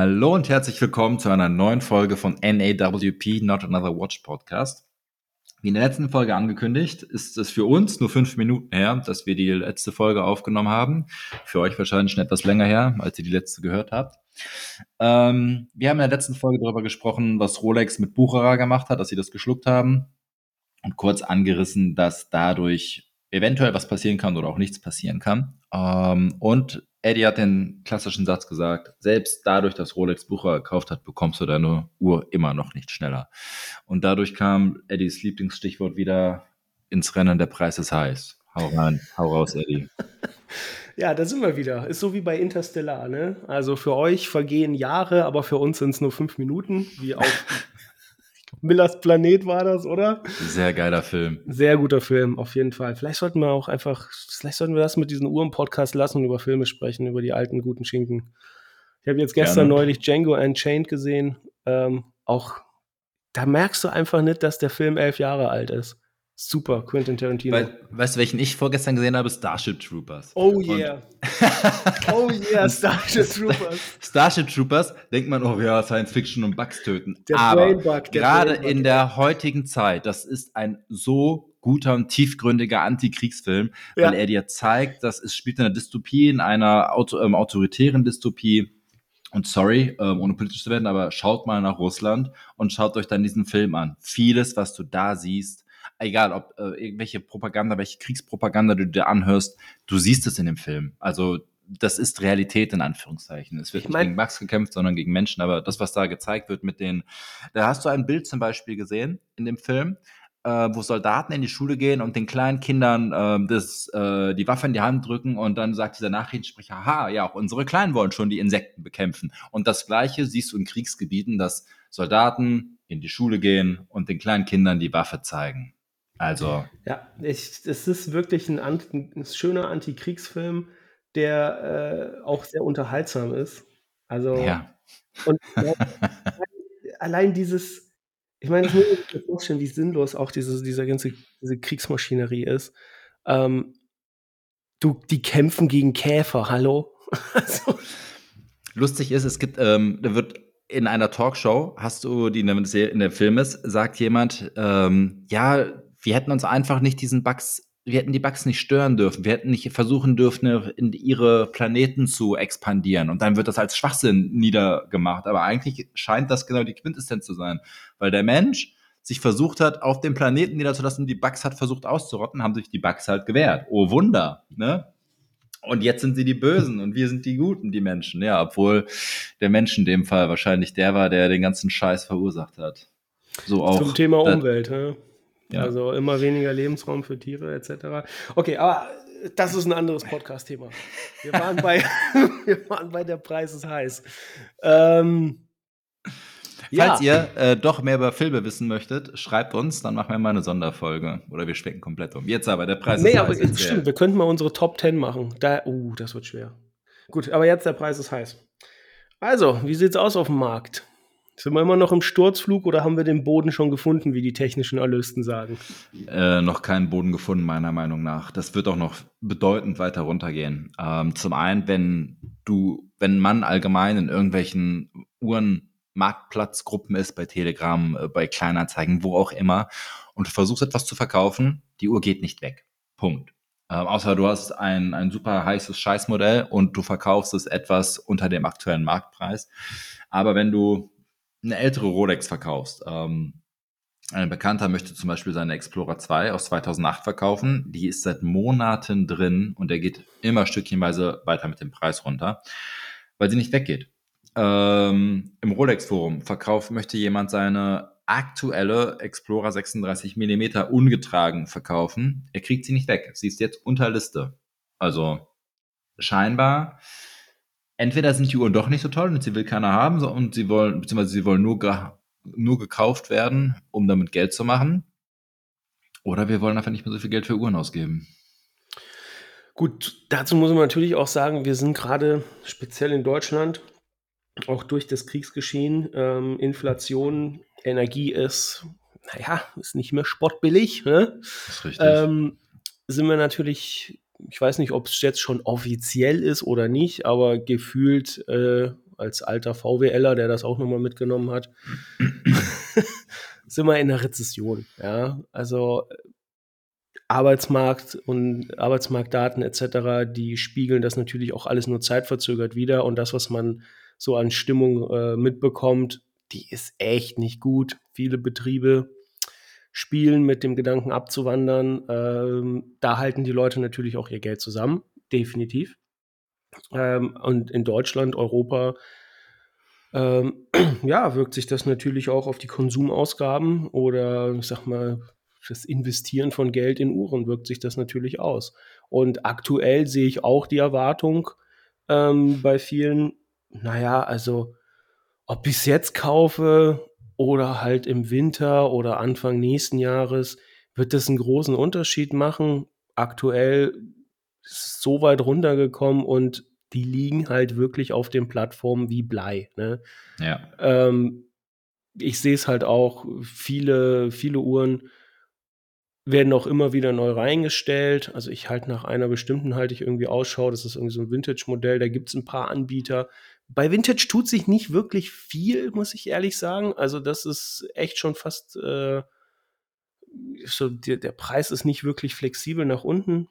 Hallo und herzlich willkommen zu einer neuen Folge von NAWP, Not Another Watch Podcast. Wie in der letzten Folge angekündigt, ist es für uns nur fünf Minuten her, dass wir die letzte Folge aufgenommen haben. Für euch wahrscheinlich schon etwas länger her, als ihr die letzte gehört habt. Ähm, wir haben in der letzten Folge darüber gesprochen, was Rolex mit Bucherer gemacht hat, dass sie das geschluckt haben. Und kurz angerissen, dass dadurch eventuell was passieren kann oder auch nichts passieren kann. Ähm, und Eddie hat den klassischen Satz gesagt, selbst dadurch, dass Rolex Bucher gekauft hat, bekommst du deine Uhr immer noch nicht schneller. Und dadurch kam Eddies Lieblingsstichwort wieder ins Rennen, der Preis ist heiß. Hau rein, hau raus, Eddie. Ja, da sind wir wieder. Ist so wie bei Interstellar, ne? Also für euch vergehen Jahre, aber für uns sind es nur fünf Minuten, wie auf Millers Planet war das, oder? Sehr geiler Film. Sehr guter Film, auf jeden Fall. Vielleicht sollten wir auch einfach, vielleicht sollten wir das mit diesen Uhren-Podcast lassen und über Filme sprechen, über die alten guten Schinken. Ich habe jetzt gestern Gerne. neulich Django Unchained gesehen. Ähm, auch da merkst du einfach nicht, dass der Film elf Jahre alt ist. Super, Quentin Tarantino. We weißt du, welchen ich vorgestern gesehen habe? Starship Troopers. Oh yeah. oh yeah, Starship Troopers. Starship Troopers denkt man, oh ja, Science Fiction und Bugs töten. Der Aber gerade in der heutigen Zeit, das ist ein so guter und tiefgründiger Antikriegsfilm, ja. weil er dir zeigt, dass es spielt in einer Dystopie, in einer auto, ähm, autoritären Dystopie. Und sorry, ähm, ohne politisch zu werden, aber schaut mal nach Russland und schaut euch dann diesen Film an. Vieles, was du da siehst, egal ob äh, irgendwelche Propaganda, welche Kriegspropaganda du dir anhörst, du siehst es in dem Film. Also das ist Realität in Anführungszeichen. Es wird ich mein, nicht gegen Max gekämpft, sondern gegen Menschen. Aber das, was da gezeigt wird mit den, da hast du ein Bild zum Beispiel gesehen in dem Film, äh, wo Soldaten in die Schule gehen und den kleinen Kindern äh, das, äh, die Waffe in die Hand drücken und dann sagt dieser Nachrichtensprecher, aha, ja, auch unsere Kleinen wollen schon die Insekten bekämpfen. Und das Gleiche siehst du in Kriegsgebieten, dass Soldaten in die Schule gehen und den kleinen Kindern die Waffe zeigen. Also. Ja, es ist wirklich ein, ein schöner Antikriegsfilm, der äh, auch sehr unterhaltsam ist. Also. Ja. Und ja, allein dieses, ich meine, ich muss mir vorstellen, wie sinnlos auch diese, diese ganze diese Kriegsmaschinerie ist. Ähm, du, die kämpfen gegen Käfer, hallo? also. Lustig ist, es gibt, ähm, da wird in einer Talkshow, hast du, die in der Film ist, sagt jemand, ähm, ja, wir hätten uns einfach nicht diesen Bugs, wir hätten die Bugs nicht stören dürfen. Wir hätten nicht versuchen dürfen, in ihre Planeten zu expandieren. Und dann wird das als Schwachsinn niedergemacht. Aber eigentlich scheint das genau die Quintessenz zu sein. Weil der Mensch sich versucht hat, auf dem Planeten niederzulassen, die Bugs hat versucht auszurotten, haben sich die Bugs halt gewehrt. Oh Wunder, ne? Und jetzt sind sie die Bösen und wir sind die Guten, die Menschen. Ja, obwohl der Mensch in dem Fall wahrscheinlich der war, der den ganzen Scheiß verursacht hat. So auch. Zum Thema Umwelt, ja. Ja. Also immer weniger Lebensraum für Tiere etc. Okay, aber das ist ein anderes Podcast-Thema. Wir, waren bei, wir waren bei der Preis ist heiß. Ähm, Falls ja. ihr äh, doch mehr über Filme wissen möchtet, schreibt uns, dann machen wir mal eine Sonderfolge. Oder wir schwenken komplett um. Jetzt aber, der Preis nee, ist aber heiß. Stimmt, wir könnten mal unsere Top 10 machen. Da, uh, das wird schwer. Gut, aber jetzt der Preis ist heiß. Also, wie sieht's aus auf dem Markt? Sind wir immer noch im Sturzflug oder haben wir den Boden schon gefunden, wie die technischen Analysten sagen? Äh, noch keinen Boden gefunden, meiner Meinung nach. Das wird auch noch bedeutend weiter runtergehen. Ähm, zum einen, wenn du, wenn man allgemein in irgendwelchen Uhrenmarktplatzgruppen ist, bei Telegram, äh, bei Kleinanzeigen, wo auch immer, und du versuchst etwas zu verkaufen, die Uhr geht nicht weg. Punkt. Ähm, außer du hast ein, ein super heißes Scheißmodell und du verkaufst es etwas unter dem aktuellen Marktpreis. Aber wenn du eine ältere Rolex verkaufst. Ähm, ein Bekannter möchte zum Beispiel seine Explorer 2 aus 2008 verkaufen. Die ist seit Monaten drin und er geht immer stückchenweise weiter mit dem Preis runter, weil sie nicht weggeht. Ähm, Im Rolex-Forum verkauft möchte jemand seine aktuelle Explorer 36 mm ungetragen verkaufen. Er kriegt sie nicht weg. Sie ist jetzt unter Liste. Also scheinbar entweder sind die Uhren doch nicht so toll und sie will keiner haben und sie wollen, beziehungsweise sie wollen nur, ge nur gekauft werden, um damit Geld zu machen. Oder wir wollen einfach nicht mehr so viel Geld für Uhren ausgeben. Gut, dazu muss man natürlich auch sagen, wir sind gerade speziell in Deutschland, auch durch das Kriegsgeschehen, ähm, Inflation, Energie ist, naja, ist nicht mehr spottbillig. Ne? Das ist richtig. Ähm, sind wir natürlich ich weiß nicht, ob es jetzt schon offiziell ist oder nicht, aber gefühlt äh, als alter VWLer, der das auch nochmal mitgenommen hat, sind wir in der Rezession. Ja, also Arbeitsmarkt und Arbeitsmarktdaten etc., die spiegeln das natürlich auch alles nur zeitverzögert wieder. Und das, was man so an Stimmung äh, mitbekommt, die ist echt nicht gut. Viele Betriebe spielen mit dem Gedanken abzuwandern. Ähm, da halten die Leute natürlich auch ihr Geld zusammen, definitiv. Ähm, und in Deutschland, Europa, ähm, ja, wirkt sich das natürlich auch auf die Konsumausgaben oder ich sag mal, das Investieren von Geld in Uhren wirkt sich das natürlich aus. Und aktuell sehe ich auch die Erwartung ähm, bei vielen, naja, also ob ich es jetzt kaufe oder halt im Winter oder Anfang nächsten Jahres, wird das einen großen Unterschied machen. Aktuell ist es so weit runtergekommen und die liegen halt wirklich auf den Plattformen wie Blei. Ne? Ja. Ähm, ich sehe es halt auch, viele, viele Uhren werden auch immer wieder neu reingestellt. Also ich halte nach einer bestimmten halte ich irgendwie Ausschau. Das ist irgendwie so ein Vintage-Modell. Da gibt es ein paar Anbieter. Bei Vintage tut sich nicht wirklich viel, muss ich ehrlich sagen. Also das ist echt schon fast äh, so, der, der Preis ist nicht wirklich flexibel nach unten.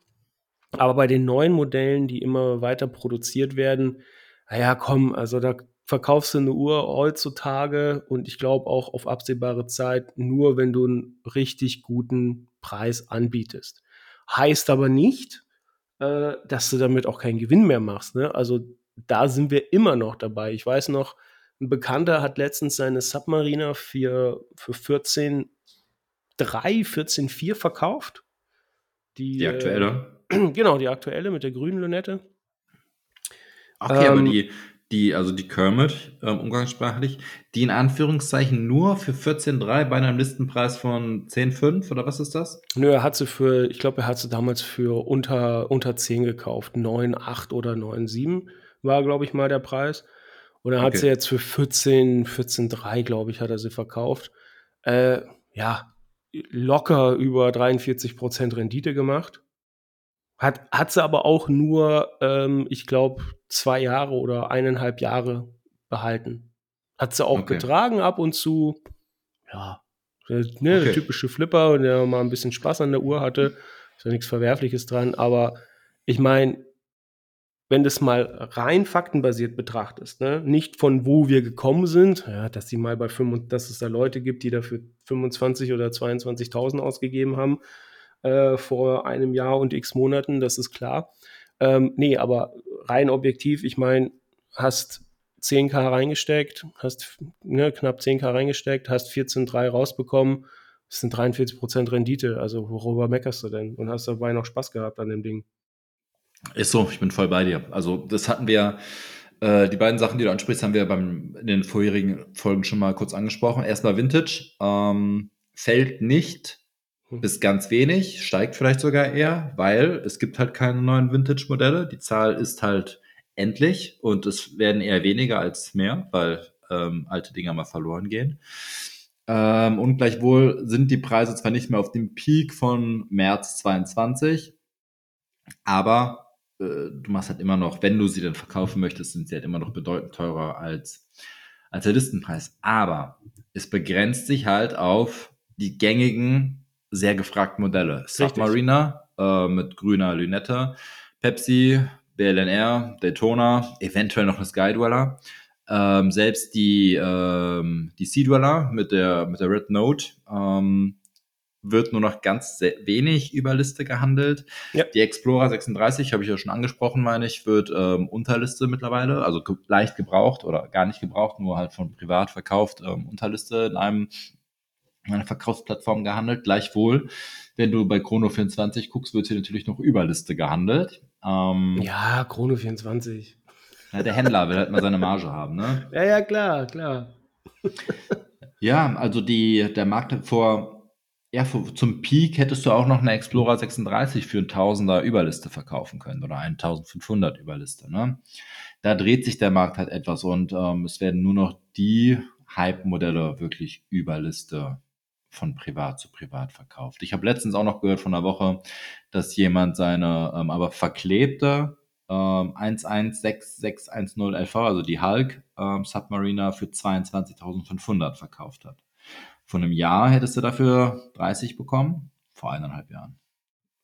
Aber bei den neuen Modellen, die immer weiter produziert werden, naja, komm, also da verkaufst du eine Uhr heutzutage und ich glaube auch auf absehbare Zeit nur, wenn du einen richtig guten Preis anbietest. Heißt aber nicht, äh, dass du damit auch keinen Gewinn mehr machst. Ne? Also da sind wir immer noch dabei. Ich weiß noch, ein Bekannter hat letztens seine Submariner für, für 14,3, 14,4 verkauft. Die, die aktuelle? Äh, genau, die aktuelle mit der grünen Lunette. Okay, ähm, aber die, die, also die Kermit, ähm, umgangssprachlich, die in Anführungszeichen nur für 14,3 bei einem Listenpreis von 10,5 oder was ist das? Nö, er hat sie für, ich glaube, er hat sie damals für unter, unter 10 gekauft. 9,8 oder 9,7 war, glaube ich, mal der Preis. Und er hat okay. sie jetzt für 14, 14,3, glaube ich, hat er sie verkauft. Äh, ja, locker über 43 Prozent Rendite gemacht. Hat, hat sie aber auch nur, ähm, ich glaube, zwei Jahre oder eineinhalb Jahre behalten. Hat sie auch okay. getragen ab und zu. Ja, der, ne, okay. der typische Flipper, der mal ein bisschen Spaß an der Uhr hatte. Ist ja nichts Verwerfliches dran. Aber ich meine, wenn du es mal rein faktenbasiert betrachtest, ne, nicht von wo wir gekommen sind, ja, dass die mal bei 5, dass es da Leute gibt, die dafür 25 oder 22.000 ausgegeben haben, äh, vor einem Jahr und x Monaten, das ist klar. Ähm, nee, aber rein objektiv, ich meine, hast 10k reingesteckt, hast ne, knapp 10k reingesteckt, hast 14,3 rausbekommen, das sind 43% Rendite. Also worüber meckerst du denn? Und hast dabei noch Spaß gehabt an dem Ding. Ist so, ich bin voll bei dir. Also das hatten wir, äh, die beiden Sachen, die du ansprichst, haben wir beim, in den vorherigen Folgen schon mal kurz angesprochen. Erstmal Vintage, ähm, fällt nicht hm. bis ganz wenig, steigt vielleicht sogar eher, weil es gibt halt keine neuen Vintage-Modelle. Die Zahl ist halt endlich und es werden eher weniger als mehr, weil ähm, alte Dinger mal verloren gehen. Ähm, und gleichwohl sind die Preise zwar nicht mehr auf dem Peak von März 22, aber äh, du machst halt immer noch, wenn du sie dann verkaufen möchtest, sind sie halt immer noch bedeutend teurer als, als der Listenpreis. Aber es begrenzt sich halt auf die gängigen sehr gefragten Modelle. Submariner äh, mit grüner Lünette, Pepsi, BLNR, Daytona, eventuell noch eine Skydweller. Ähm, selbst die, ähm, die Sea Dweller mit der, mit der Red Note ähm, wird nur noch ganz wenig über Liste gehandelt. Ja. Die Explorer 36, habe ich ja schon angesprochen, meine ich, wird ähm, Unterliste mittlerweile, also ge leicht gebraucht oder gar nicht gebraucht, nur halt von privat verkauft, ähm, Unterliste in einem einer Verkaufsplattform gehandelt. Gleichwohl, wenn du bei Chrono24 guckst, wird hier natürlich noch Überliste gehandelt. Ähm, ja, Chrono24. Ja, der Händler will halt mal seine Marge haben, ne? Ja, ja, klar, klar. ja, also die, der Markt vor, ja, zum Peak hättest du auch noch eine Explorer 36 für ein Tausender Überliste verkaufen können oder 1500 Überliste, ne? Da dreht sich der Markt halt etwas und ähm, es werden nur noch die Hype-Modelle wirklich Überliste von privat zu privat verkauft. Ich habe letztens auch noch gehört von einer Woche, dass jemand seine ähm, aber verklebte ähm, 116610 LV, also die Hulk ähm, Submariner für 22.500 verkauft hat. Von einem Jahr hättest du dafür 30 bekommen, vor eineinhalb Jahren.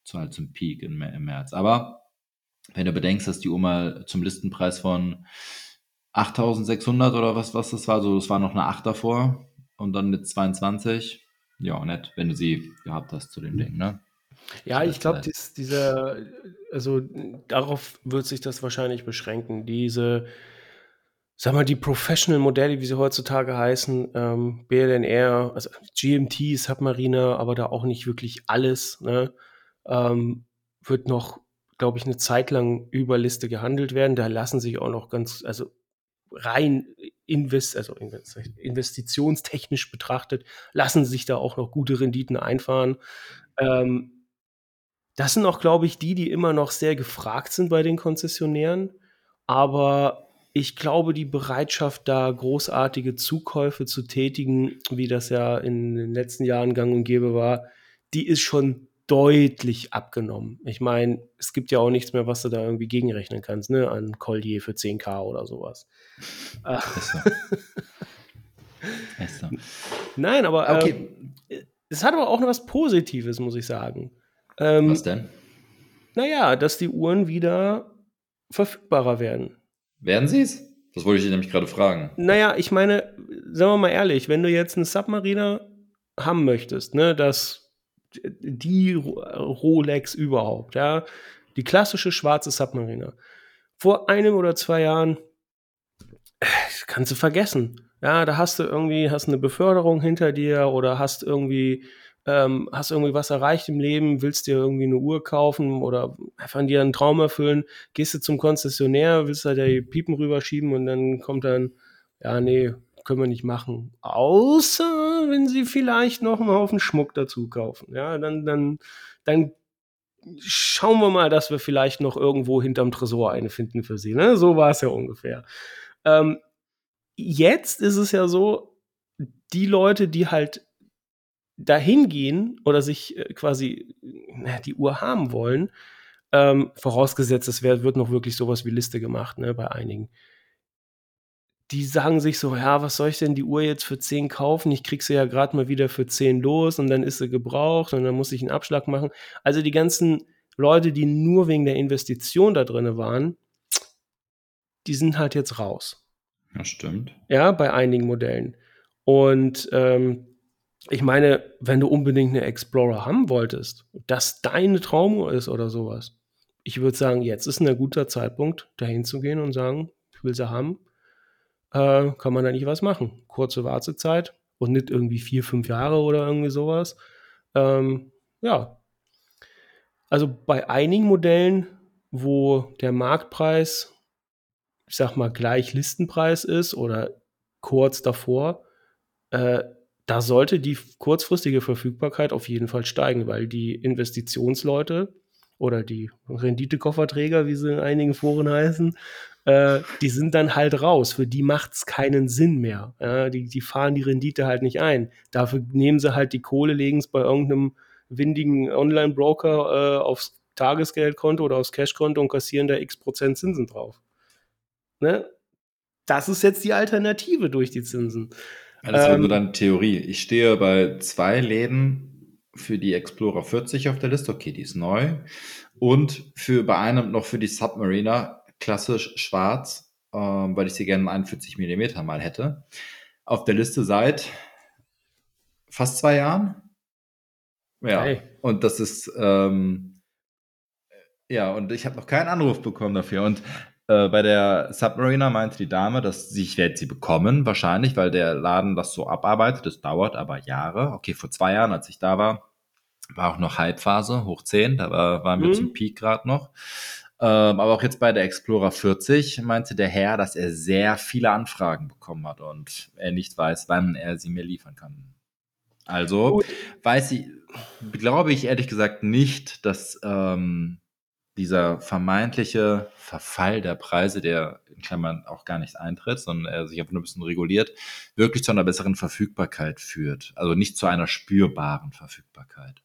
So halt zum Peak im, im März. Aber wenn du bedenkst, dass die Uhr mal zum Listenpreis von 8600 oder was, was das war, so, das war noch eine 8 davor und dann mit 22. Ja, nett, wenn du sie gehabt hast zu dem Ding, ne? Ja, ich glaube, dieser, also darauf wird sich das wahrscheinlich beschränken. Diese, sag mal, die Professional-Modelle, wie sie heutzutage heißen, ähm, BLNR, also GMT, Submariner, aber da auch nicht wirklich alles, ne, ähm, wird noch, glaube ich, eine Zeit lang über Liste gehandelt werden. Da lassen sich auch noch ganz, also rein invest, also investitionstechnisch betrachtet, lassen sich da auch noch gute Renditen einfahren. Ähm, das sind auch, glaube ich, die, die immer noch sehr gefragt sind bei den Konzessionären. Aber ich glaube, die Bereitschaft, da großartige Zukäufe zu tätigen, wie das ja in den letzten Jahren gang und gäbe war, die ist schon deutlich abgenommen. Ich meine, es gibt ja auch nichts mehr, was du da irgendwie gegenrechnen kannst, ne, an Collier für 10k oder sowas. Ist so. Nein, aber okay. äh, es hat aber auch noch was Positives, muss ich sagen. Ähm, was denn? Naja, dass die Uhren wieder verfügbarer werden. Werden sie es? Das wollte ich dich nämlich gerade fragen. Naja, ich meine, sagen wir mal ehrlich, wenn du jetzt einen Submariner haben möchtest, ne, das die Rolex überhaupt, ja. Die klassische schwarze Submariner. Vor einem oder zwei Jahren kannst du vergessen. Ja, da hast du irgendwie, hast eine Beförderung hinter dir oder hast irgendwie, ähm, hast irgendwie was erreicht im Leben, willst dir irgendwie eine Uhr kaufen oder einfach dir einen Traum erfüllen, gehst du zum Konzessionär, willst da die Piepen rüberschieben und dann kommt dann, ja, nee, können wir nicht machen. Außer wenn sie vielleicht noch einen Haufen Schmuck dazu kaufen. Ja, dann, dann, dann schauen wir mal, dass wir vielleicht noch irgendwo hinterm Tresor eine finden für sie. Ne? So war es ja ungefähr. Ähm, jetzt ist es ja so, die Leute, die halt dahin gehen oder sich äh, quasi na, die Uhr haben wollen, ähm, vorausgesetzt, es wird noch wirklich sowas wie Liste gemacht, ne, bei einigen die sagen sich so, ja, was soll ich denn die Uhr jetzt für 10 kaufen? Ich krieg sie ja gerade mal wieder für 10 los und dann ist sie gebraucht und dann muss ich einen Abschlag machen. Also die ganzen Leute, die nur wegen der Investition da drin waren, die sind halt jetzt raus. Ja, stimmt. Ja, bei einigen Modellen. Und ähm, ich meine, wenn du unbedingt eine Explorer haben wolltest, dass deine Traumuhr ist oder sowas, ich würde sagen, jetzt ist ein guter Zeitpunkt, dahin zu gehen und sagen, ich will sie haben äh, kann man da nicht was machen. Kurze Wartezeit und nicht irgendwie vier, fünf Jahre oder irgendwie sowas. Ähm, ja. Also bei einigen Modellen, wo der Marktpreis, ich sag mal, gleich Listenpreis ist oder kurz davor, äh, da sollte die kurzfristige Verfügbarkeit auf jeden Fall steigen, weil die Investitionsleute oder die Renditekofferträger, wie sie in einigen Foren heißen, äh, die sind dann halt raus. Für die macht es keinen Sinn mehr. Ja, die, die fahren die Rendite halt nicht ein. Dafür nehmen sie halt die Kohle, legen es bei irgendeinem windigen Online-Broker äh, aufs Tagesgeldkonto oder aufs Cashkonto und kassieren da x Prozent Zinsen drauf. Ne? Das ist jetzt die Alternative durch die Zinsen. Alles ähm, nur dann Theorie. Ich stehe bei zwei Läden für die Explorer 40 auf der Liste. Okay, die ist neu. Und für bei einem noch für die Submariner klassisch schwarz, ähm, weil ich sie gerne 41 mm mal hätte. Auf der Liste seit fast zwei Jahren. Ja, hey. und das ist, ähm, ja, und ich habe noch keinen Anruf bekommen dafür. Und äh, bei der Submariner meinte die Dame, dass sie, ich werde sie bekommen, wahrscheinlich, weil der Laden das so abarbeitet. Das dauert aber Jahre. Okay, vor zwei Jahren, als ich da war, war auch noch Halbphase, hoch 10, da war, waren wir mhm. zum Peak gerade noch. Ähm, aber auch jetzt bei der Explorer 40 meinte der Herr, dass er sehr viele Anfragen bekommen hat und er nicht weiß, wann er sie mir liefern kann. Also Gut. weiß ich, glaube ich ehrlich gesagt nicht, dass ähm, dieser vermeintliche Verfall der Preise, der in Klammern auch gar nicht eintritt, sondern er sich einfach nur ein bisschen reguliert, wirklich zu einer besseren Verfügbarkeit führt. Also nicht zu einer spürbaren Verfügbarkeit.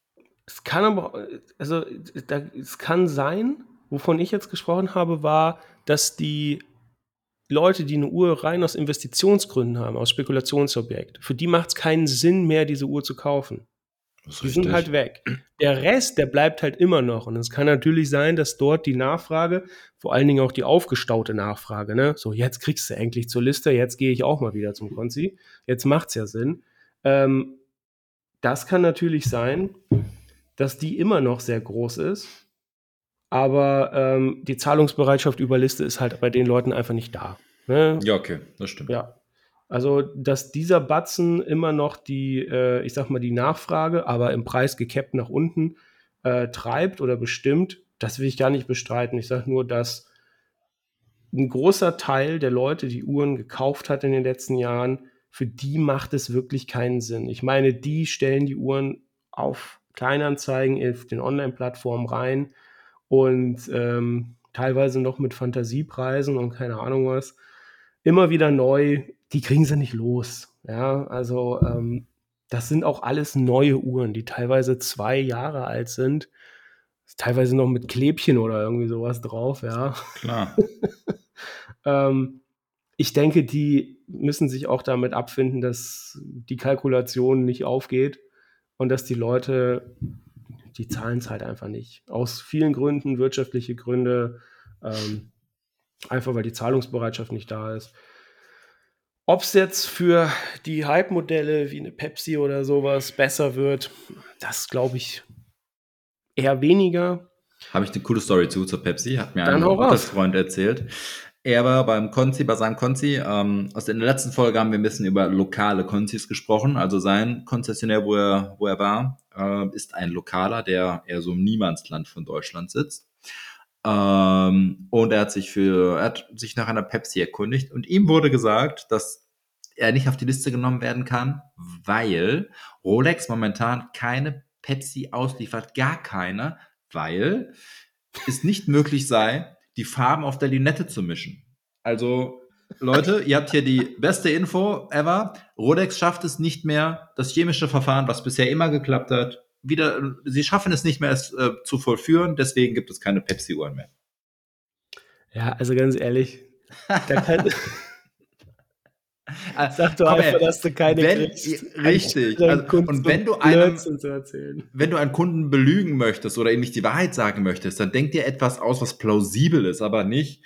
Es kann aber, also da, es kann sein, wovon ich jetzt gesprochen habe, war, dass die Leute, die eine Uhr rein aus Investitionsgründen haben, aus Spekulationsobjekt, für die macht es keinen Sinn mehr, diese Uhr zu kaufen. Die sind halt weg. Der Rest, der bleibt halt immer noch. Und es kann natürlich sein, dass dort die Nachfrage, vor allen Dingen auch die aufgestaute Nachfrage, ne, so jetzt kriegst du endlich zur Liste, jetzt gehe ich auch mal wieder zum Konzi, jetzt macht's ja Sinn. Ähm, das kann natürlich sein, dass die immer noch sehr groß ist, aber ähm, die Zahlungsbereitschaft über Liste ist halt bei den Leuten einfach nicht da. Ne? Ja, okay, das stimmt. Ja. Also, dass dieser Batzen immer noch die, äh, ich sag mal, die Nachfrage, aber im Preis gekappt nach unten äh, treibt oder bestimmt, das will ich gar nicht bestreiten. Ich sage nur, dass ein großer Teil der Leute, die Uhren gekauft hat in den letzten Jahren, für die macht es wirklich keinen Sinn. Ich meine, die stellen die Uhren auf Kleinanzeigen auf den Online-Plattformen rein und ähm, teilweise noch mit Fantasiepreisen und keine Ahnung was. Immer wieder neu die kriegen sie nicht los. Ja, also ähm, das sind auch alles neue Uhren, die teilweise zwei Jahre alt sind. Teilweise noch mit Klebchen oder irgendwie sowas drauf, ja. Klar. ähm, ich denke, die müssen sich auch damit abfinden, dass die Kalkulation nicht aufgeht und dass die Leute, die zahlen es halt einfach nicht. Aus vielen Gründen, wirtschaftliche Gründe, ähm, einfach weil die Zahlungsbereitschaft nicht da ist. Ob es jetzt für die Hype-Modelle wie eine Pepsi oder sowas besser wird, das glaube ich eher weniger. Habe ich eine coole Story zu zur Pepsi, hat mir Dann ein Freund erzählt. Er war beim Konzi, bei seinem Konzi. Ähm, aus der letzten Folge haben wir ein bisschen über lokale Konzis gesprochen. Also sein Konzessionär, wo er, wo er war, äh, ist ein Lokaler, der eher so im Niemandsland von Deutschland sitzt. Ähm, und er hat sich für, er hat sich nach einer Pepsi erkundigt und ihm wurde gesagt, dass er nicht auf die Liste genommen werden kann, weil Rolex momentan keine Pepsi ausliefert, gar keine, weil es nicht möglich sei, die Farben auf der Linette zu mischen. Also, Leute, ihr habt hier die beste Info ever. Rolex schafft es nicht mehr, das chemische Verfahren, was bisher immer geklappt hat, wieder, sie schaffen es nicht mehr, es äh, zu vollführen, deswegen gibt es keine Pepsi-Uhren mehr. Ja, also ganz ehrlich, da kann. Sag doch einfach, ey, dass du keine wenn, kriegst. Richtig. Also, und wenn du einem, wenn du einen Kunden belügen möchtest oder ihm nicht die Wahrheit sagen möchtest, dann denk dir etwas aus, was plausibel ist, aber nicht,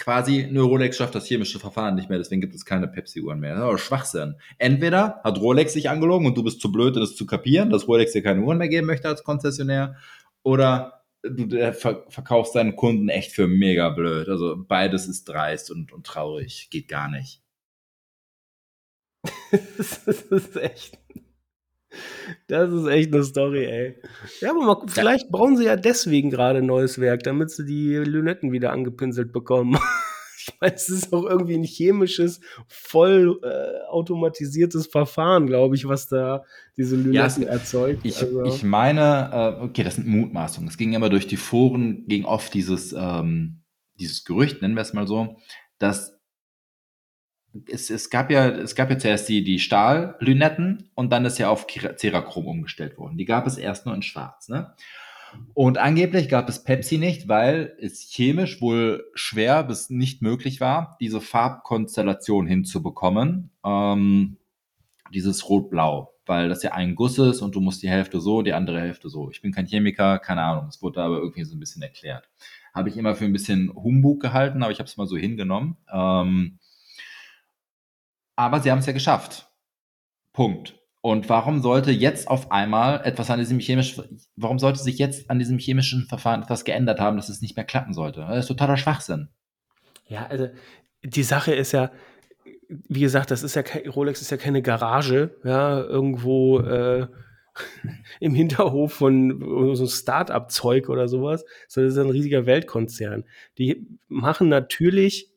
quasi eine Rolex schafft das chemische Verfahren nicht mehr, deswegen gibt es keine Pepsi-Uhren mehr. Das ist Schwachsinn. Entweder hat Rolex sich angelogen und du bist zu blöd, das zu kapieren, dass Rolex dir keine Uhren mehr geben möchte als Konzessionär, oder du verkaufst deinen Kunden echt für mega blöd. Also beides ist dreist und, und traurig. Geht gar nicht. das ist echt. Das ist echt eine Story, ey. Ja, aber mal, vielleicht ja. brauchen sie ja deswegen gerade ein neues Werk, damit sie die Lünetten wieder angepinselt bekommen. ich meine, es ist auch irgendwie ein chemisches, voll äh, automatisiertes Verfahren, glaube ich, was da diese Lünetten ja, erzeugt. Ich, also. ich meine, äh, okay, das sind Mutmaßungen. Es ging immer durch die Foren, ging oft dieses, ähm, dieses Gerücht, nennen wir es mal so, dass es, es, gab ja, es gab ja zuerst die, die Stahllünetten und dann ist ja auf Cerachrom umgestellt worden. Die gab es erst nur in Schwarz. Ne? Und angeblich gab es Pepsi nicht, weil es chemisch wohl schwer bis nicht möglich war, diese Farbkonstellation hinzubekommen. Ähm, dieses Rot-Blau, weil das ja ein Guss ist und du musst die Hälfte so, die andere Hälfte so. Ich bin kein Chemiker, keine Ahnung. Es wurde aber irgendwie so ein bisschen erklärt. Habe ich immer für ein bisschen Humbug gehalten, aber ich habe es mal so hingenommen. Ähm, aber sie haben es ja geschafft. Punkt. Und warum sollte jetzt auf einmal etwas an diesem chemischen, warum sollte sich jetzt an diesem chemischen Verfahren etwas geändert haben, dass es nicht mehr klappen sollte? Das ist totaler Schwachsinn. Ja, also die Sache ist ja, wie gesagt, das ist ja kein, Rolex ist ja keine Garage, ja, irgendwo äh, im Hinterhof von so Start-up-Zeug oder sowas, sondern es ist ein riesiger Weltkonzern. Die machen natürlich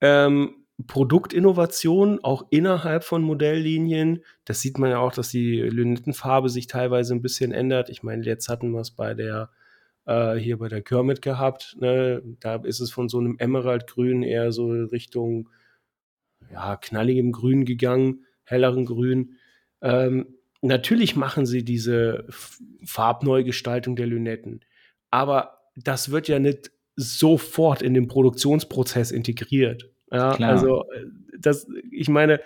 ähm, Produktinnovation auch innerhalb von Modelllinien. Das sieht man ja auch, dass die Lünettenfarbe sich teilweise ein bisschen ändert. Ich meine, jetzt hatten wir es bei der äh, hier bei der Kermit gehabt. Ne? Da ist es von so einem Emeraldgrün eher so Richtung ja, knalligem Grün gegangen, helleren Grün. Ähm, natürlich machen sie diese Farbneugestaltung der Lünetten. Aber das wird ja nicht sofort in den Produktionsprozess integriert. Ja, Klar. also äh, das, ich meine,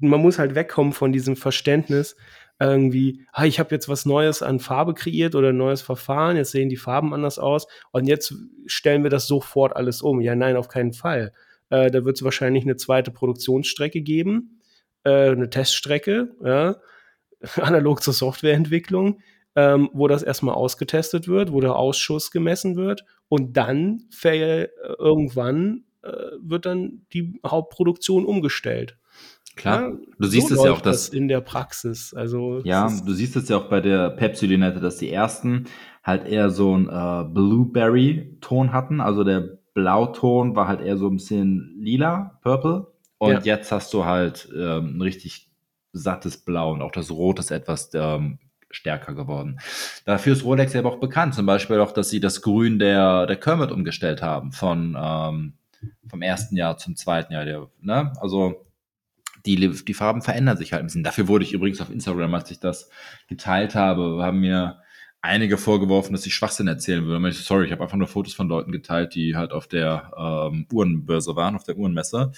man muss halt wegkommen von diesem Verständnis, irgendwie, ah, ich habe jetzt was Neues an Farbe kreiert oder ein neues Verfahren, jetzt sehen die Farben anders aus und jetzt stellen wir das sofort alles um. Ja, nein, auf keinen Fall. Äh, da wird es wahrscheinlich eine zweite Produktionsstrecke geben, äh, eine Teststrecke, ja, analog zur Softwareentwicklung, ähm, wo das erstmal ausgetestet wird, wo der Ausschuss gemessen wird und dann äh, irgendwann äh, wird dann die Hauptproduktion umgestellt. Klar, ja, du siehst so es ja auch, dass das in der Praxis. Also ja, du siehst es ja auch bei der Pepsi-Linette, dass die ersten halt eher so ein äh, Blueberry-Ton hatten. Also der Blauton war halt eher so ein bisschen lila, purple. Und ja. jetzt hast du halt ähm, ein richtig sattes Blau und auch das Rot ist etwas ähm, stärker geworden. Dafür ist Rolex ja auch bekannt, zum Beispiel auch, dass sie das Grün der, der Kermit umgestellt haben von ähm, vom ersten Jahr zum zweiten Jahr. Der, ne? Also die, die Farben verändern sich halt ein bisschen. Dafür wurde ich übrigens auf Instagram, als ich das geteilt habe, haben mir einige vorgeworfen, dass ich Schwachsinn erzählen würde. Ich, sorry, ich habe einfach nur Fotos von Leuten geteilt, die halt auf der ähm, Uhrenbörse waren, auf der Uhrenmesse.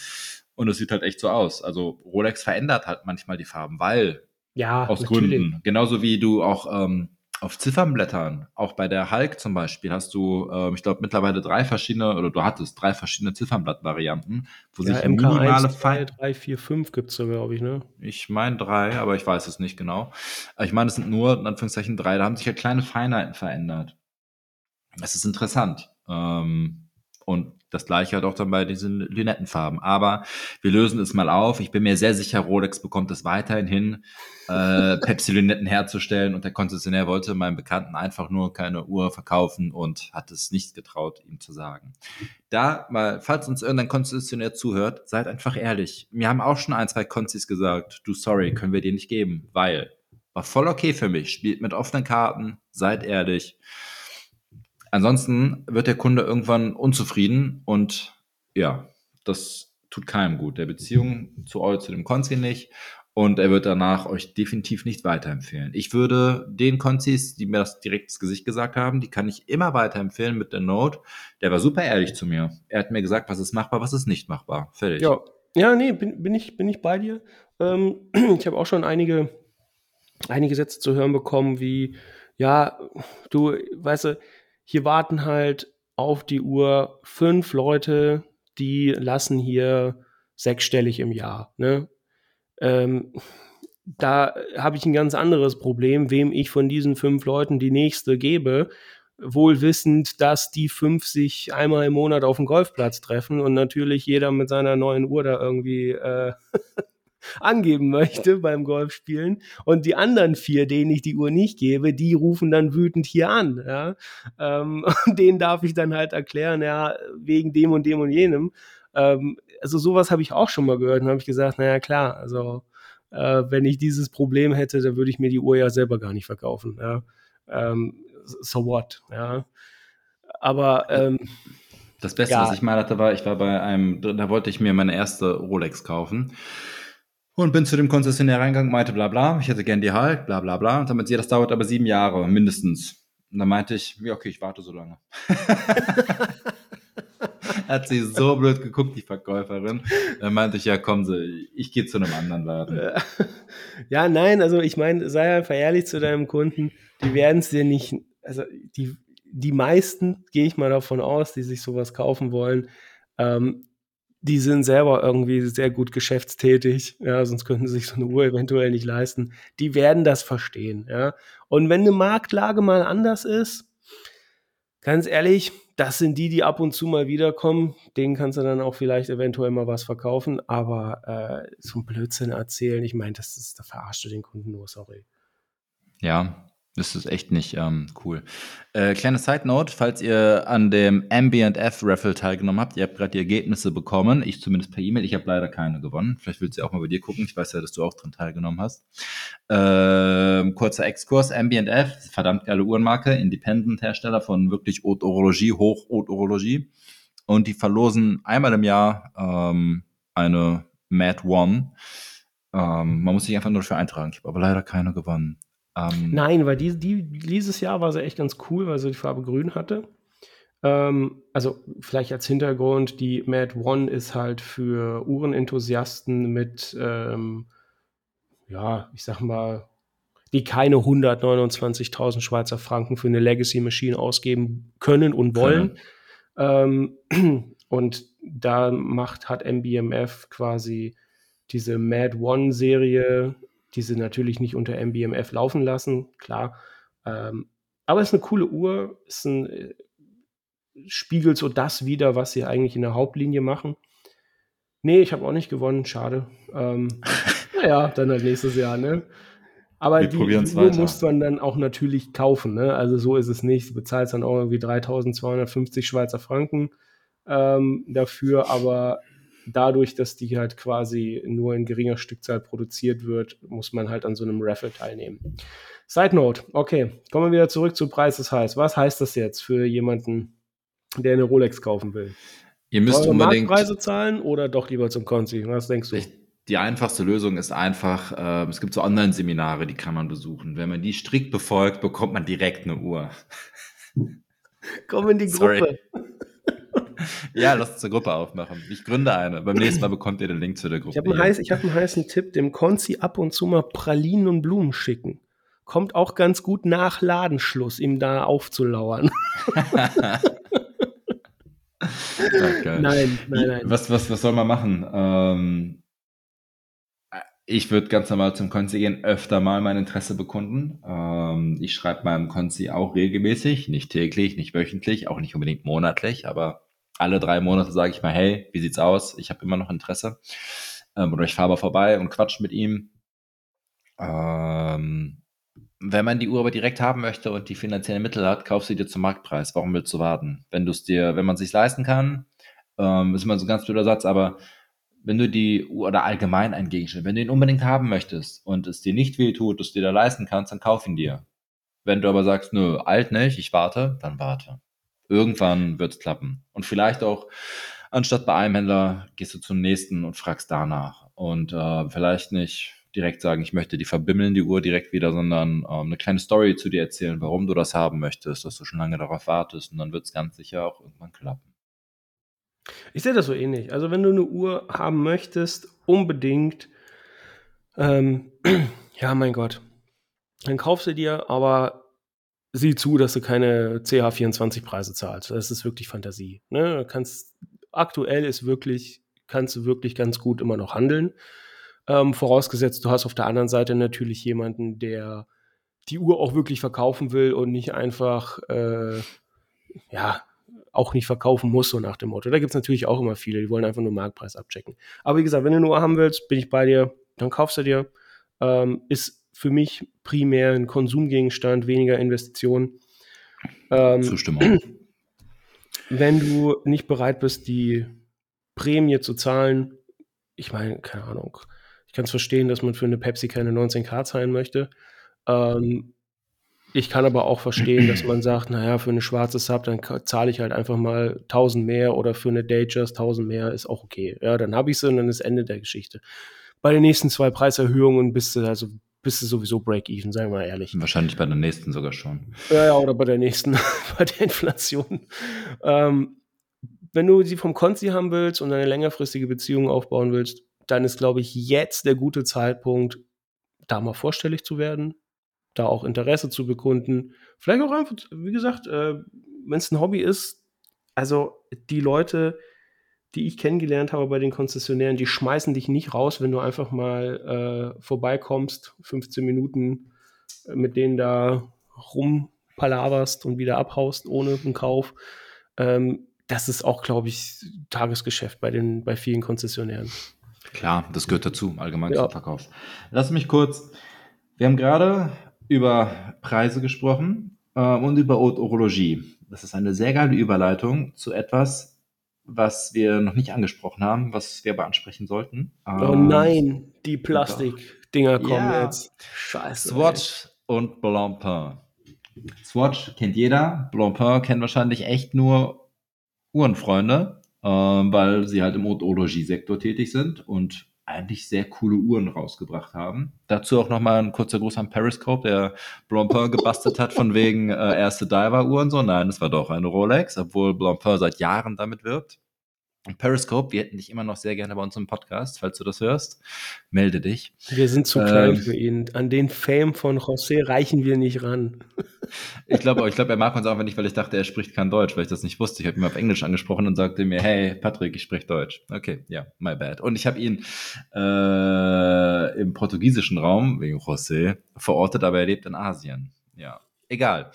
Und es sieht halt echt so aus. Also Rolex verändert halt manchmal die Farben, weil ja, aus natürlich. Gründen. Genauso wie du auch ähm, auf Ziffernblättern, auch bei der Hulk zum Beispiel, hast du, äh, ich glaube, mittlerweile drei verschiedene, oder du hattest drei verschiedene Ziffernblattvarianten, wo ja, sich MK minimale 2, 3, 4, 5 gibt es so, glaube ich, ne? Ich meine drei, aber ich weiß es nicht genau. Ich meine, es sind nur, in Anführungszeichen, drei, da haben sich ja kleine Feinheiten verändert. Das ist interessant. Ähm, und das gleiche halt auch dann bei diesen Lünettenfarben. Aber wir lösen es mal auf. Ich bin mir sehr sicher, Rolex bekommt es weiterhin hin, äh, Pepsi-Lünetten herzustellen. Und der Konzessionär wollte meinem Bekannten einfach nur keine Uhr verkaufen und hat es nicht getraut, ihm zu sagen. Da mal, falls uns irgendein Konzessionär zuhört, seid einfach ehrlich. Mir haben auch schon ein, zwei Konzis gesagt, du sorry, können wir dir nicht geben, weil war voll okay für mich. Spielt mit offenen Karten, seid ehrlich. Ansonsten wird der Kunde irgendwann unzufrieden und ja, das tut keinem gut. Der Beziehung zu euch, zu dem Konzi nicht und er wird danach euch definitiv nicht weiterempfehlen. Ich würde den Konzis, die mir das direkt ins Gesicht gesagt haben, die kann ich immer weiterempfehlen mit der Note. Der war super ehrlich zu mir. Er hat mir gesagt, was ist machbar, was ist nicht machbar. Fertig. Ja, ja nee, bin, bin, ich, bin ich bei dir. Ähm, ich habe auch schon einige, einige Sätze zu hören bekommen, wie, ja, du, weißt du, hier warten halt auf die Uhr fünf Leute, die lassen hier sechsstellig im Jahr. Ne? Ähm, da habe ich ein ganz anderes Problem, wem ich von diesen fünf Leuten die nächste gebe, wohl wissend, dass die fünf sich einmal im Monat auf dem Golfplatz treffen und natürlich jeder mit seiner neuen Uhr da irgendwie äh, angeben möchte beim Golfspielen. Und die anderen vier, denen ich die Uhr nicht gebe, die rufen dann wütend hier an. Ja? Ähm, und denen darf ich dann halt erklären, ja, wegen dem und dem und jenem. Ähm, also sowas habe ich auch schon mal gehört und habe ich gesagt, naja klar, also äh, wenn ich dieses Problem hätte, dann würde ich mir die Uhr ja selber gar nicht verkaufen. Ja? Ähm, so what, ja. Aber ähm, das Beste, ja. was ich mal hatte, war, ich war bei einem, da wollte ich mir meine erste Rolex kaufen. Und bin zu dem Konzessionär reingegangen, meinte bla bla, ich hätte gern die Halt, bla bla bla. Und damit sie, das dauert aber sieben Jahre, mindestens. Und dann meinte ich, ja, okay, ich warte so lange. Hat sie so blöd geguckt, die Verkäuferin. Dann meinte ich, ja, Sie, ich gehe zu einem anderen Laden. Ja, nein, also ich meine, sei einfach ehrlich zu deinem Kunden, die werden es dir nicht, also die, die meisten, gehe ich mal davon aus, die sich sowas kaufen wollen, ähm, die sind selber irgendwie sehr gut geschäftstätig, ja, sonst könnten sie sich so eine Uhr eventuell nicht leisten. Die werden das verstehen, ja. Und wenn eine Marktlage mal anders ist, ganz ehrlich, das sind die, die ab und zu mal wiederkommen. Denen kannst du dann auch vielleicht eventuell mal was verkaufen, aber äh, so ein Blödsinn erzählen, ich meine, das ist, da verarscht du den Kunden nur, sorry. Ja, das ist echt nicht ähm, cool. Äh, kleine Side Note, falls ihr an dem Ambient F Raffle teilgenommen habt, ihr habt gerade die Ergebnisse bekommen, ich zumindest per E-Mail, ich habe leider keine gewonnen. Vielleicht willst du auch mal bei dir gucken, ich weiß ja, dass du auch dran teilgenommen hast. Ähm, kurzer Exkurs, Ambient F, verdammt geile Uhrenmarke, Independent-Hersteller von wirklich Haute Horologie, Hoch Haute Horologie. Und die verlosen einmal im Jahr ähm, eine Mad One. Ähm, man muss sich einfach nur dafür eintragen. Ich habe aber leider keine gewonnen. Ähm, Nein, weil die, die, dieses Jahr war sie echt ganz cool, weil sie die Farbe grün hatte. Ähm, also vielleicht als Hintergrund, die Mad One ist halt für Uhrenenthusiasten mit, ähm, ja, ich sag mal, die keine 129.000 Schweizer Franken für eine Legacy-Maschine ausgeben können und wollen. Ähm, und da macht, hat MBMF quasi diese Mad One-Serie, die sie natürlich nicht unter MBMF laufen lassen, klar. Ähm, aber es ist eine coole Uhr, ist ein, äh, spiegelt so das wieder, was sie eigentlich in der Hauptlinie machen. Nee, ich habe auch nicht gewonnen, schade. Ähm, naja, dann halt nächstes Jahr, ne? Aber Wir die Uhr muss man dann auch natürlich kaufen, ne? Also so ist es nicht. Du bezahlst dann auch irgendwie 3250 Schweizer Franken ähm, dafür, aber dadurch, dass die halt quasi nur in geringer Stückzahl produziert wird, muss man halt an so einem Raffle teilnehmen. Side Note, okay, kommen wir wieder zurück zu Preis ist heiß. Was heißt das jetzt für jemanden, der eine Rolex kaufen will? Ihr müsst Eure unbedingt Preise zahlen oder doch lieber zum Konzi? Was denkst du? Ich, die einfachste Lösung ist einfach, äh, es gibt so Online-Seminare, die kann man besuchen. Wenn man die strikt befolgt, bekommt man direkt eine Uhr. Komm in die Gruppe. ja, lass uns eine Gruppe aufmachen. Ich gründe eine. Beim nächsten Mal bekommt ihr den Link zu der Gruppe. Ich habe einen, heiß, hab einen heißen Tipp, dem Konzi ab und zu mal Pralinen und Blumen schicken kommt auch ganz gut nach Ladenschluss, ihm da aufzulauern. okay. Nein, nein, nein. Was, was, was soll man machen? Ähm, ich würde ganz normal zum Konzi gehen, öfter mal mein Interesse bekunden. Ähm, ich schreibe meinem Konzi auch regelmäßig, nicht täglich, nicht wöchentlich, auch nicht unbedingt monatlich, aber alle drei Monate sage ich mal, hey, wie sieht's aus? Ich habe immer noch Interesse. Ähm, oder ich fahre vorbei und quatsch mit ihm. Ähm, wenn man die Uhr aber direkt haben möchte und die finanziellen Mittel hat, kauf sie dir zum Marktpreis. Warum willst du warten? Wenn du es dir, wenn man es sich leisten kann, ähm, ist immer so ein ganz blöder Satz, aber wenn du die Uhr oder allgemein einen Gegenstand, wenn du ihn unbedingt haben möchtest und es dir nicht weh tut, dass du dir da leisten kannst, dann kauf ihn dir. Wenn du aber sagst, nö, alt nicht, ich warte, dann warte. Irgendwann wird es klappen. Und vielleicht auch, anstatt bei einem Händler, gehst du zum nächsten und fragst danach. Und äh, vielleicht nicht direkt sagen, ich möchte die verbimmeln, die Uhr direkt wieder, sondern ähm, eine kleine Story zu dir erzählen, warum du das haben möchtest, dass du schon lange darauf wartest und dann wird es ganz sicher auch irgendwann klappen. Ich sehe das so ähnlich. Also wenn du eine Uhr haben möchtest, unbedingt, ähm, ja, mein Gott, dann kauf sie dir, aber sieh zu, dass du keine CH24-Preise zahlst. Das ist wirklich Fantasie. Ne? Kannst, aktuell ist wirklich, kannst du wirklich ganz gut immer noch handeln. Ähm, vorausgesetzt, du hast auf der anderen Seite natürlich jemanden, der die Uhr auch wirklich verkaufen will und nicht einfach, äh, ja, auch nicht verkaufen muss, so nach dem Motto. Da gibt es natürlich auch immer viele, die wollen einfach nur Marktpreis abchecken. Aber wie gesagt, wenn du eine Uhr haben willst, bin ich bei dir, dann kaufst du dir. Ähm, ist für mich primär ein Konsumgegenstand, weniger Investition. Ähm, Zustimmung. Wenn du nicht bereit bist, die Prämie zu zahlen, ich meine, keine Ahnung, ich kann es verstehen, dass man für eine Pepsi keine 19k zahlen möchte. Ähm, ich kann aber auch verstehen, dass man sagt, naja, für eine schwarze Sub, dann zahle ich halt einfach mal 1000 mehr oder für eine Datejust 1000 mehr, ist auch okay. Ja, dann habe ich sie und dann ist Ende der Geschichte. Bei den nächsten zwei Preiserhöhungen bist du also bist du sowieso Break-Even, sagen wir mal ehrlich. Wahrscheinlich bei der nächsten sogar schon. Ja, ja, oder bei der nächsten, bei der Inflation. Ähm, wenn du sie vom Konzi haben willst und eine längerfristige Beziehung aufbauen willst, dann ist, glaube ich, jetzt der gute Zeitpunkt, da mal vorstellig zu werden, da auch Interesse zu bekunden. Vielleicht auch einfach, wie gesagt, äh, wenn es ein Hobby ist, also die Leute, die ich kennengelernt habe bei den Konzessionären, die schmeißen dich nicht raus, wenn du einfach mal äh, vorbeikommst, 15 Minuten äh, mit denen da rumpalaverst und wieder abhaust ohne einen Kauf. Ähm, das ist auch, glaube ich, Tagesgeschäft bei, den, bei vielen Konzessionären. Klar, das gehört dazu, allgemein ja. zum Verkauf. Lass mich kurz, wir haben gerade über Preise gesprochen äh, und über Urologie. Das ist eine sehr geile Überleitung zu etwas, was wir noch nicht angesprochen haben, was wir aber ansprechen sollten. Oh ähm, nein, die Plastikdinger kommen ja. jetzt. Scheiße. Swatch ey. und Blancpain. Swatch kennt jeder, Blancpain kennt wahrscheinlich echt nur Uhrenfreunde ähm, weil sie halt im Odologie-Sektor tätig sind und eigentlich sehr coole Uhren rausgebracht haben. Dazu auch nochmal ein kurzer Gruß an Periscope, der Blancpain gebastelt hat von wegen äh, erste Diver-Uhren. So, nein, es war doch eine Rolex, obwohl Blancpain seit Jahren damit wirbt. Periscope, wir hätten dich immer noch sehr gerne bei uns im Podcast, falls du das hörst. Melde dich. Wir sind zu klein ähm, für ihn. An den Fame von José reichen wir nicht ran. ich glaube, ich glaube, er mag uns einfach nicht, weil ich dachte, er spricht kein Deutsch, weil ich das nicht wusste. Ich habe ihn auf Englisch angesprochen und sagte mir, hey, Patrick, ich spreche Deutsch. Okay, ja, yeah, my bad. Und ich habe ihn äh, im portugiesischen Raum, wegen José, verortet, aber er lebt in Asien. Ja, egal.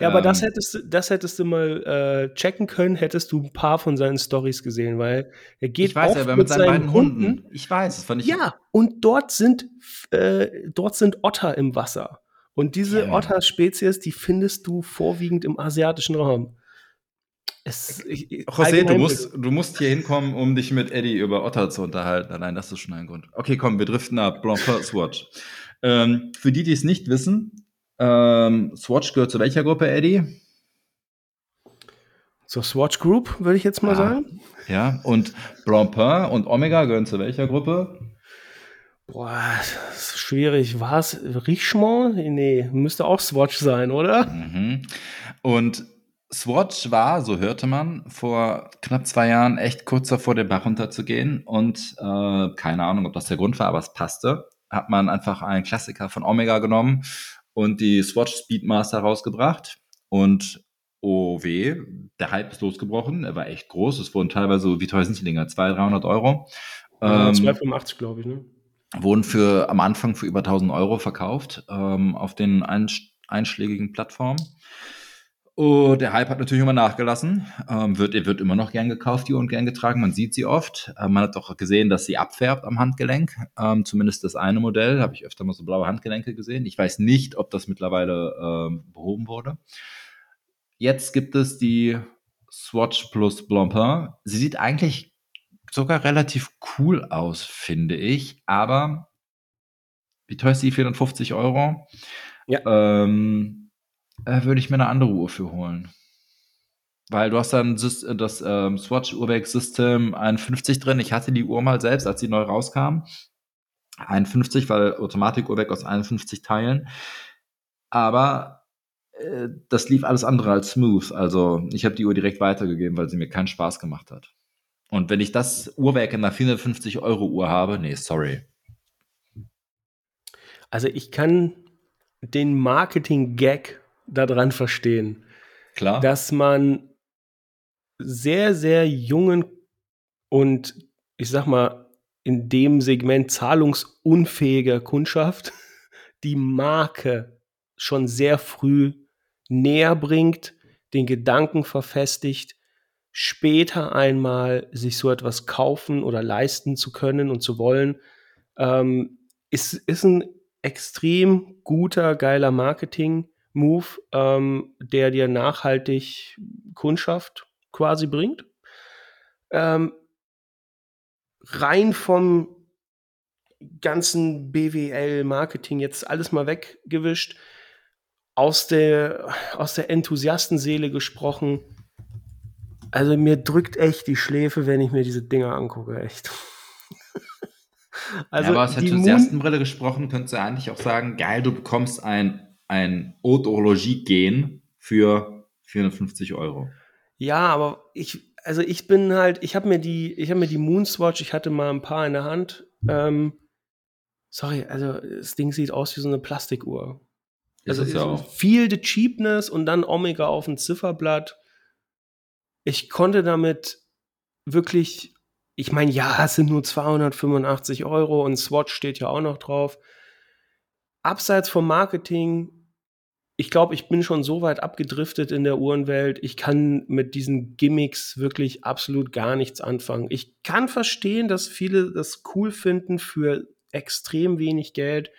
Ja, aber das ähm. hättest du, das hättest du mal äh, checken können, hättest du ein paar von seinen Stories gesehen, weil er geht ich weiß, oft ja, mit, mit seinen, beiden Hunden. Hunden. Ich weiß, das fand ich. Ja, und dort sind äh, dort sind Otter im Wasser. Und diese ja. Otter-Spezies, die findest du vorwiegend im asiatischen Raum. Es, ich, José, du musst, du musst hier hinkommen, um dich mit Eddie über Otter zu unterhalten. Allein das ist schon ein Grund. Okay, komm, wir driften ab. Blanc Swatch. Ähm, für die, die es nicht wissen, ähm, Swatch gehört zu welcher Gruppe, Eddie? Zur Swatch Group, würde ich jetzt mal ja. sagen. Ja, und Blancpain und Omega gehören zu welcher Gruppe? Boah, das ist schwierig. War es Richemont? Nee, müsste auch Swatch sein, oder? Mhm. Und Swatch war, so hörte man, vor knapp zwei Jahren echt kurz davor, den Bach runterzugehen. Und äh, keine Ahnung, ob das der Grund war, aber es passte. Hat man einfach einen Klassiker von Omega genommen und die Swatch Speedmaster rausgebracht. Und oh weh, der Hype ist losgebrochen. Er war echt groß. Es wurden teilweise, wie teuer sind die Dinger? 200, 300 Euro. Ähm, 285, glaube ich, ne? Wurden für am Anfang für über 1000 Euro verkauft ähm, auf den einschlägigen Plattformen. Oh, der Hype hat natürlich immer nachgelassen. Ähm, wird, wird immer noch gern gekauft, die und gern getragen. Man sieht sie oft. Ähm, man hat auch gesehen, dass sie abfärbt am Handgelenk. Ähm, zumindest das eine Modell habe ich öfter mal so blaue Handgelenke gesehen. Ich weiß nicht, ob das mittlerweile ähm, behoben wurde. Jetzt gibt es die Swatch Plus Blancpain. Sie sieht eigentlich sogar relativ cool aus, finde ich. Aber wie teuer ist die? 450 Euro? Ja. Ähm, äh, würde ich mir eine andere Uhr für holen. Weil du hast dann das ähm, Swatch Urbex System 51 drin. Ich hatte die Uhr mal selbst, als sie neu rauskam. 51, weil Automatik Urbeck aus 51 Teilen. Aber äh, das lief alles andere als smooth. Also ich habe die Uhr direkt weitergegeben, weil sie mir keinen Spaß gemacht hat. Und wenn ich das Uhrwerk in einer 450 Euro Uhr habe, nee, sorry. Also ich kann den Marketing-Gag daran verstehen. Klar. Dass man sehr, sehr jungen und ich sag mal, in dem Segment zahlungsunfähiger Kundschaft die Marke schon sehr früh näher bringt, den Gedanken verfestigt, später einmal sich so etwas kaufen oder leisten zu können und zu wollen, ähm, ist, ist ein extrem guter, geiler Marketing Move, ähm, der dir nachhaltig Kundschaft quasi bringt. Ähm, rein vom ganzen BWL-Marketing jetzt alles mal weggewischt, aus der, aus der Enthusiastenseele gesprochen. Also mir drückt echt die Schläfe, wenn ich mir diese Dinger angucke, echt. also ja, aber aus der Enthusiastenbrille gesprochen, könntest du eigentlich auch sagen, geil, du bekommst ein ein Haute Horlogie gehen für 450 Euro. Ja, aber ich, also ich bin halt, ich habe mir die, ich habe mir die Moonswatch, ich hatte mal ein paar in der Hand. Ähm, sorry, also das Ding sieht aus wie so eine Plastikuhr. Also ist ja auch. viel the Cheapness und dann Omega auf dem Zifferblatt. Ich konnte damit wirklich, ich meine, ja, es sind nur 285 Euro und Swatch steht ja auch noch drauf. Abseits vom Marketing ich glaube, ich bin schon so weit abgedriftet in der Uhrenwelt. Ich kann mit diesen Gimmicks wirklich absolut gar nichts anfangen. Ich kann verstehen, dass viele das cool finden für extrem wenig Geld.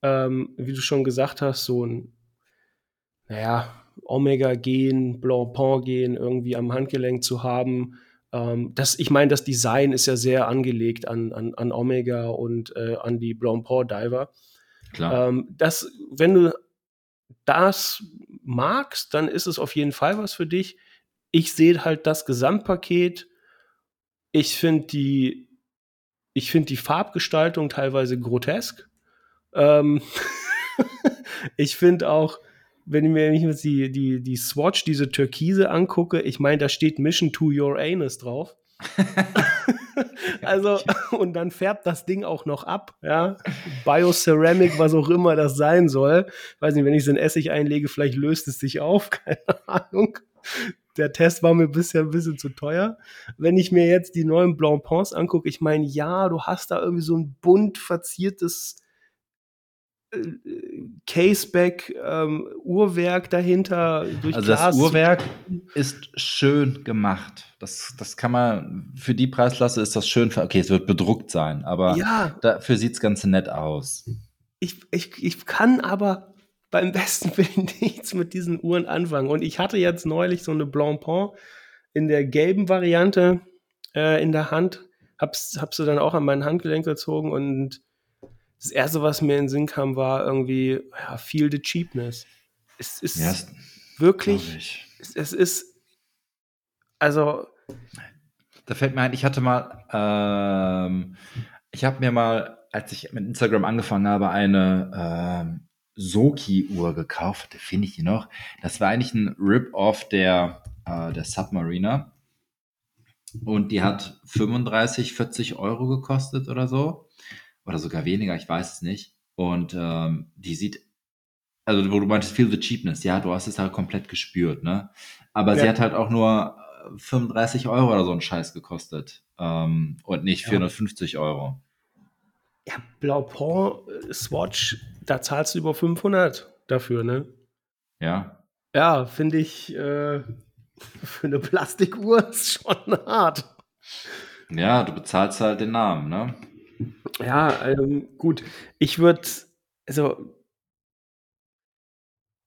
Ähm, wie du schon gesagt hast, so ein, naja, Omega-Gen, Blancpain-Gen irgendwie am Handgelenk zu haben. Ähm, das, ich meine, das Design ist ja sehr angelegt an, an, an Omega und äh, an die Blancpain-Diver. Klar. Ähm, das, wenn du das magst, dann ist es auf jeden Fall was für dich. Ich sehe halt das Gesamtpaket. Ich finde die Ich finde die Farbgestaltung teilweise grotesk. Ähm ich finde auch, wenn ich mir die, die, die Swatch, diese Türkise angucke, ich meine, da steht Mission to Your Anus drauf. also, und dann färbt das Ding auch noch ab, ja. Bioceramic, was auch immer das sein soll. Weiß nicht, wenn ich es in Essig einlege, vielleicht löst es sich auf, keine Ahnung. Der Test war mir bisher ein bisschen zu teuer. Wenn ich mir jetzt die neuen Blanc Pons angucke, ich meine, ja, du hast da irgendwie so ein bunt verziertes Caseback ähm, Uhrwerk dahinter durch Also Glas das Uhrwerk ist schön gemacht. Das, das kann man, für die Preisklasse ist das schön, okay, es wird bedruckt sein, aber ja. dafür sieht es ganz nett aus. Ich, ich, ich kann aber beim besten Willen nichts mit diesen Uhren anfangen. Und ich hatte jetzt neulich so eine Blancpain in der gelben Variante äh, in der Hand, hab's, hab sie dann auch an mein Handgelenk gezogen und das erste, was mir in den Sinn kam, war irgendwie, ja, feel the cheapness. Es ist ja, wirklich, es, es, ist, also. Da fällt mir ein, ich hatte mal, ähm, ich habe mir mal, als ich mit Instagram angefangen habe, eine ähm, Soki-Uhr gekauft. Da finde ich die noch. Das war eigentlich ein Rip-Off der, äh, der Submariner. Und die hat 35, 40 Euro gekostet oder so oder sogar weniger, ich weiß es nicht. Und ähm, die sieht, also wo du meintest, feel the cheapness, ja, du hast es halt komplett gespürt, ne? Aber ja. sie hat halt auch nur 35 Euro oder so einen Scheiß gekostet ähm, und nicht 450 ja. Euro. Ja, Blaupont äh, Swatch, da zahlst du über 500 dafür, ne? Ja. Ja, finde ich äh, für eine Plastikuhr ist schon hart. Ja, du bezahlst halt den Namen, ne? Ja, ähm, gut. Ich würde, also,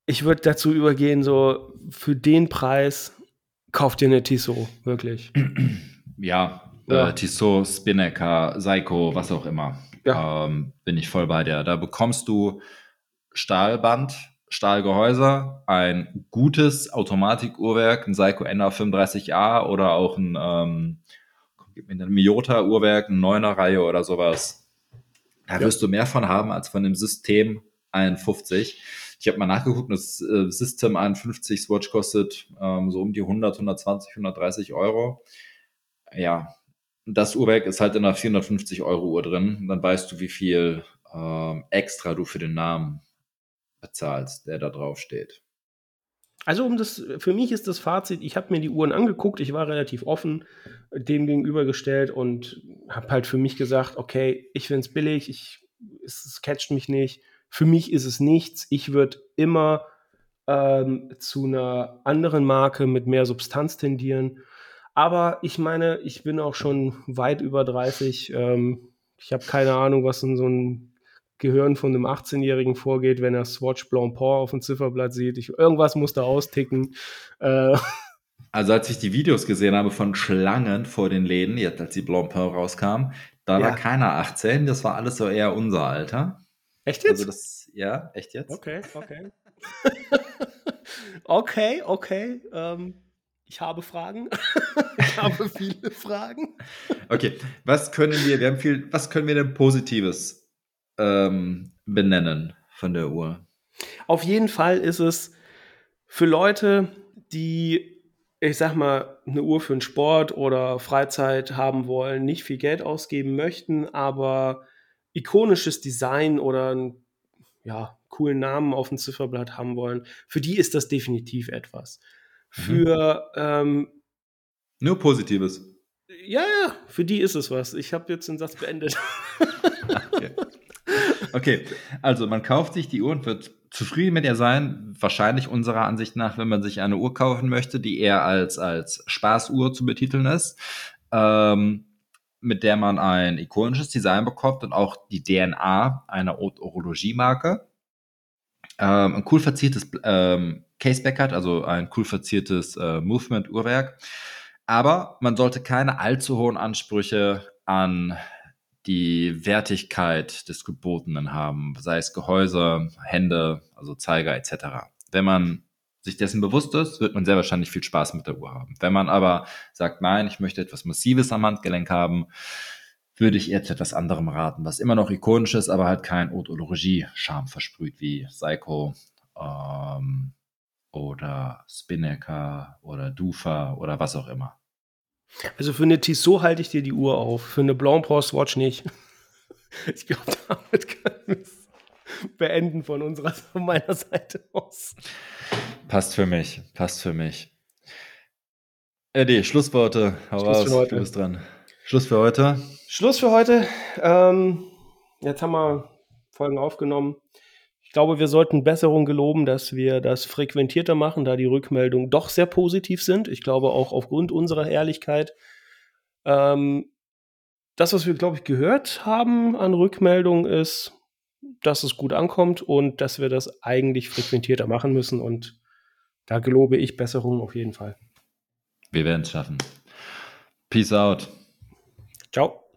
ich würde dazu übergehen, so für den Preis kauft ihr eine Tissot, wirklich. Ja, ja. Äh, Tissot, Spinnaker, Seiko, was auch immer. Ja. Ähm, bin ich voll bei dir. Da bekommst du Stahlband, Stahlgehäuse, ein gutes Automatikuhrwerk, ein Seiko NA35A oder auch ein ähm, mit einem Miyota-Uhrwerk, eine 9er Reihe oder sowas. Da ja. wirst du mehr von haben als von dem System 51. Ich habe mal nachgeguckt, das äh, System 51 Swatch kostet ähm, so um die 100, 120, 130 Euro. Ja, das Uhrwerk ist halt in einer 450 Euro Uhr drin. Dann weißt du, wie viel ähm, extra du für den Namen bezahlst, der da drauf steht. Also um das, für mich ist das Fazit, ich habe mir die Uhren angeguckt, ich war relativ offen dem gegenübergestellt und habe halt für mich gesagt, okay, ich finde es billig, es catcht mich nicht, für mich ist es nichts, ich würde immer ähm, zu einer anderen Marke mit mehr Substanz tendieren. Aber ich meine, ich bin auch schon weit über 30. Ähm, ich habe keine Ahnung, was in so ein Gehirn von einem 18-Jährigen vorgeht, wenn er Swatch Blancpain auf dem Zifferblatt sieht. Ich, irgendwas muss da austicken. Äh. Also als ich die Videos gesehen habe von Schlangen vor den Läden, jetzt als die Blancpain rauskam, da ja. war keiner 18, das war alles so eher unser Alter. Echt jetzt? Also das, ja, echt jetzt. Okay, okay. okay, okay. Ähm, ich habe Fragen. ich habe viele Fragen. Okay, was können wir, wir haben viel, was können wir denn Positives ähm, benennen von der Uhr? Auf jeden Fall ist es für Leute, die, ich sag mal, eine Uhr für den Sport oder Freizeit haben wollen, nicht viel Geld ausgeben möchten, aber ikonisches Design oder einen ja, coolen Namen auf dem Zifferblatt haben wollen, für die ist das definitiv etwas. Mhm. Für ähm, nur Positives. Ja, ja, für die ist es was. Ich habe jetzt den Satz beendet. okay. Okay, also man kauft sich die Uhr und wird zufrieden mit ihr sein. Wahrscheinlich unserer Ansicht nach, wenn man sich eine Uhr kaufen möchte, die eher als, als Spaßuhr zu betiteln ist, ähm, mit der man ein ikonisches Design bekommt und auch die DNA einer Orologiemarke. Ähm, ein cool verziertes ähm, Caseback hat, also ein cool verziertes äh, Movement-Uhrwerk. Aber man sollte keine allzu hohen Ansprüche an die Wertigkeit des Gebotenen haben, sei es Gehäuse, Hände, also Zeiger etc. Wenn man sich dessen bewusst ist, wird man sehr wahrscheinlich viel Spaß mit der Uhr haben. Wenn man aber sagt, nein, ich möchte etwas Massives am Handgelenk haben, würde ich zu etwas anderem raten, was immer noch ikonisch ist, aber halt kein Haute-Ologie-Charme versprüht, wie Psycho ähm, oder Spinnaker oder Dufa oder was auch immer. Also für eine Tissot halte ich dir die Uhr auf, für eine Blanc Post Watch nicht. Ich glaube, damit können wir es beenden von unserer von meiner Seite aus. Passt für mich, passt für mich. Eddie, Schlussworte, hau Schluss raus, du bist dran. Schluss für heute. Schluss für heute. Ähm, jetzt haben wir Folgen aufgenommen. Ich glaube, wir sollten Besserung geloben, dass wir das frequentierter machen, da die Rückmeldungen doch sehr positiv sind. Ich glaube auch aufgrund unserer Ehrlichkeit. Ähm, das, was wir, glaube ich, gehört haben an Rückmeldungen, ist, dass es gut ankommt und dass wir das eigentlich frequentierter machen müssen. Und da gelobe ich Besserung auf jeden Fall. Wir werden es schaffen. Peace out. Ciao.